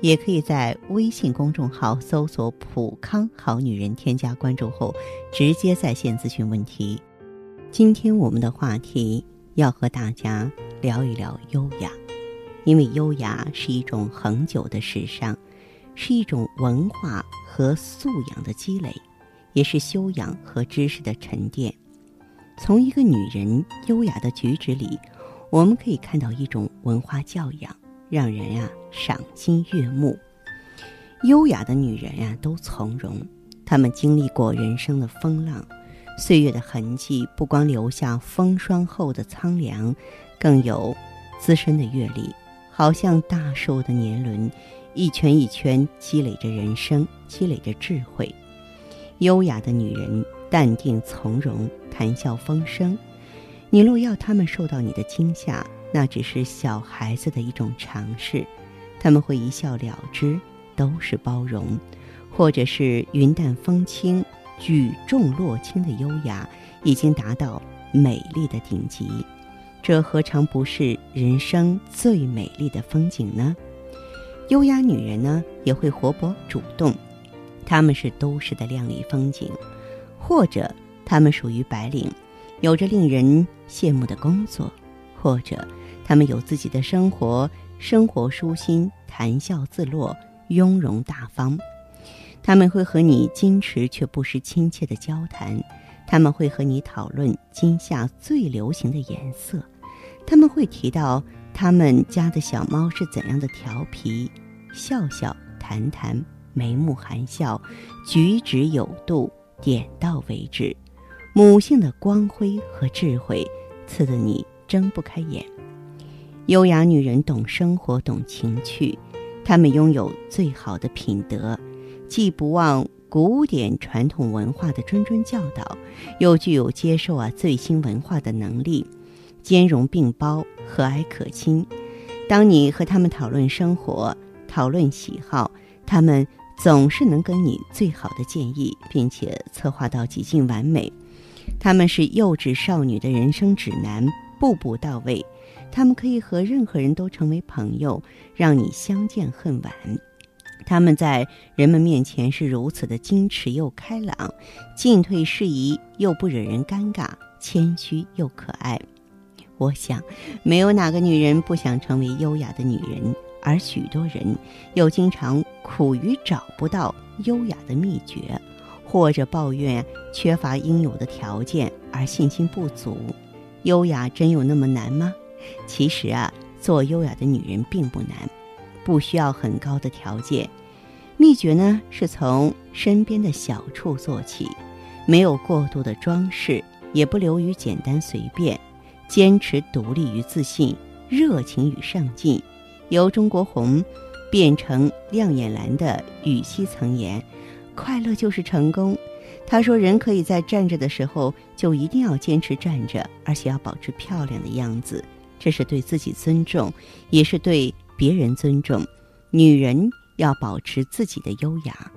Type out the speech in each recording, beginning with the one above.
也可以在微信公众号搜索“普康好女人”，添加关注后直接在线咨询问题。今天我们的话题。要和大家聊一聊优雅，因为优雅是一种恒久的时尚，是一种文化和素养的积累，也是修养和知识的沉淀。从一个女人优雅的举止里，我们可以看到一种文化教养，让人呀赏心悦目。优雅的女人呀都从容，她们经历过人生的风浪。岁月的痕迹不光留下风霜后的苍凉，更有资深的阅历，好像大树的年轮，一圈一圈积累着人生，积累着智慧。优雅的女人淡定从容，谈笑风生。你若要他们受到你的惊吓，那只是小孩子的一种尝试，他们会一笑了之，都是包容，或者是云淡风轻。举重若轻的优雅，已经达到美丽的顶级，这何尝不是人生最美丽的风景呢？优雅女人呢，也会活泼主动，她们是都市的靓丽风景，或者她们属于白领，有着令人羡慕的工作，或者他们有自己的生活，生活舒心，谈笑自若，雍容大方。他们会和你矜持却不失亲切的交谈，他们会和你讨论今夏最流行的颜色，他们会提到他们家的小猫是怎样的调皮，笑笑谈谈，眉目含笑，举止有度，点到为止，母性的光辉和智慧，刺得你睁不开眼。优雅女人懂生活，懂情趣，她们拥有最好的品德。既不忘古典传统文化的谆谆教导，又具有接受啊最新文化的能力，兼容并包，和蔼可亲。当你和他们讨论生活、讨论喜好，他们总是能给你最好的建议，并且策划到几近完美。他们是幼稚少女的人生指南，步步到位。他们可以和任何人都成为朋友，让你相见恨晚。他们在人们面前是如此的矜持又开朗，进退适宜又不惹人尴尬，谦虚又可爱。我想，没有哪个女人不想成为优雅的女人，而许多人又经常苦于找不到优雅的秘诀，或者抱怨缺乏应有的条件而信心不足。优雅真有那么难吗？其实啊，做优雅的女人并不难，不需要很高的条件。秘诀呢，是从身边的小处做起，没有过度的装饰，也不流于简单随便，坚持独立与自信，热情与上进。由中国红变成亮眼蓝的羽西曾言：“快乐就是成功。”他说：“人可以在站着的时候，就一定要坚持站着，而且要保持漂亮的样子，这是对自己尊重，也是对别人尊重。女人。”要保持自己的优雅，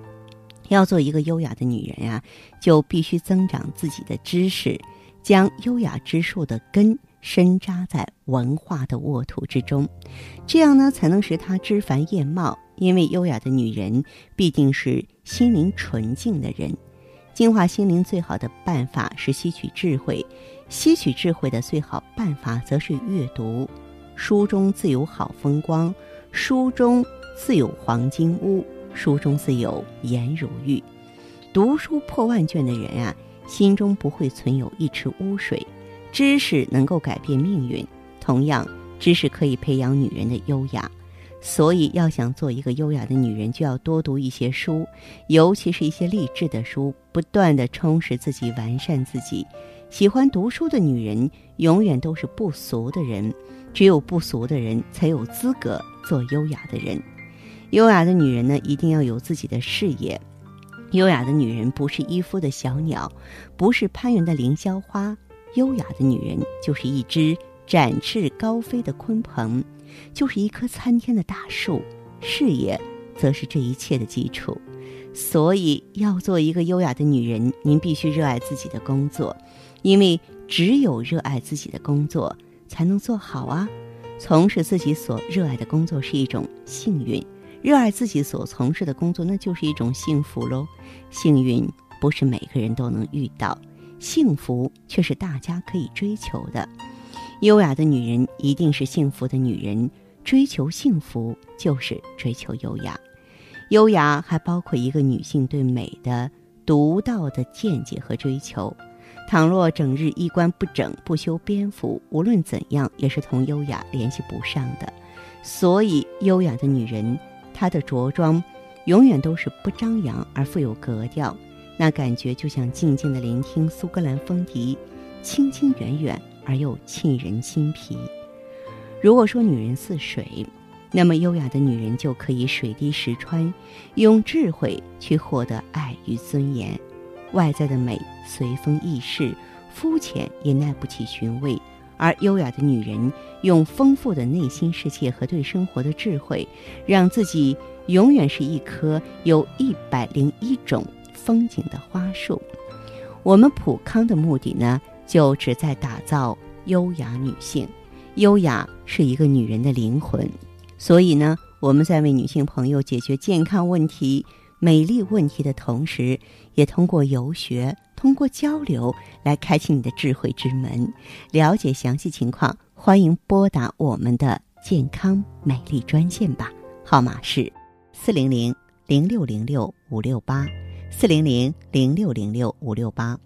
要做一个优雅的女人呀，就必须增长自己的知识，将优雅之树的根深扎在文化的沃土之中，这样呢，才能使她枝繁叶茂。因为优雅的女人必定是心灵纯净的人，净化心灵最好的办法是吸取智慧，吸取智慧的最好办法则是阅读。书中自有好风光，书中。自有黄金屋，书中自有颜如玉。读书破万卷的人啊，心中不会存有一池污水。知识能够改变命运，同样，知识可以培养女人的优雅。所以，要想做一个优雅的女人，就要多读一些书，尤其是一些励志的书，不断的充实自己，完善自己。喜欢读书的女人，永远都是不俗的人。只有不俗的人，才有资格做优雅的人。优雅的女人呢，一定要有自己的事业，优雅的女人不是依附的小鸟，不是攀援的凌霄花。优雅的女人就是一只展翅高飞的鲲鹏，就是一棵参天的大树。事业则是这一切的基础。所以，要做一个优雅的女人，您必须热爱自己的工作，因为只有热爱自己的工作，才能做好啊。从事自己所热爱的工作是一种幸运。热爱自己所从事的工作，那就是一种幸福喽。幸运不是每个人都能遇到，幸福却是大家可以追求的。优雅的女人一定是幸福的女人，追求幸福就是追求优雅。优雅还包括一个女性对美的独到的见解和追求。倘若整日衣冠不整、不修边幅，无论怎样也是同优雅联系不上的。所以，优雅的女人。她的着装，永远都是不张扬而富有格调，那感觉就像静静的聆听苏格兰风笛，清清远远而又沁人心脾。如果说女人似水，那么优雅的女人就可以水滴石穿，用智慧去获得爱与尊严。外在的美随风易逝，肤浅也耐不起寻味。而优雅的女人用丰富的内心世界和对生活的智慧，让自己永远是一棵有一百零一种风景的花树。我们普康的目的呢，就旨在打造优雅女性。优雅是一个女人的灵魂，所以呢，我们在为女性朋友解决健康问题、美丽问题的同时，也通过游学。通过交流来开启你的智慧之门。了解详细情况，欢迎拨打我们的健康美丽专线吧，号码是四零零零六零六五六八，四零零零六零六五六八。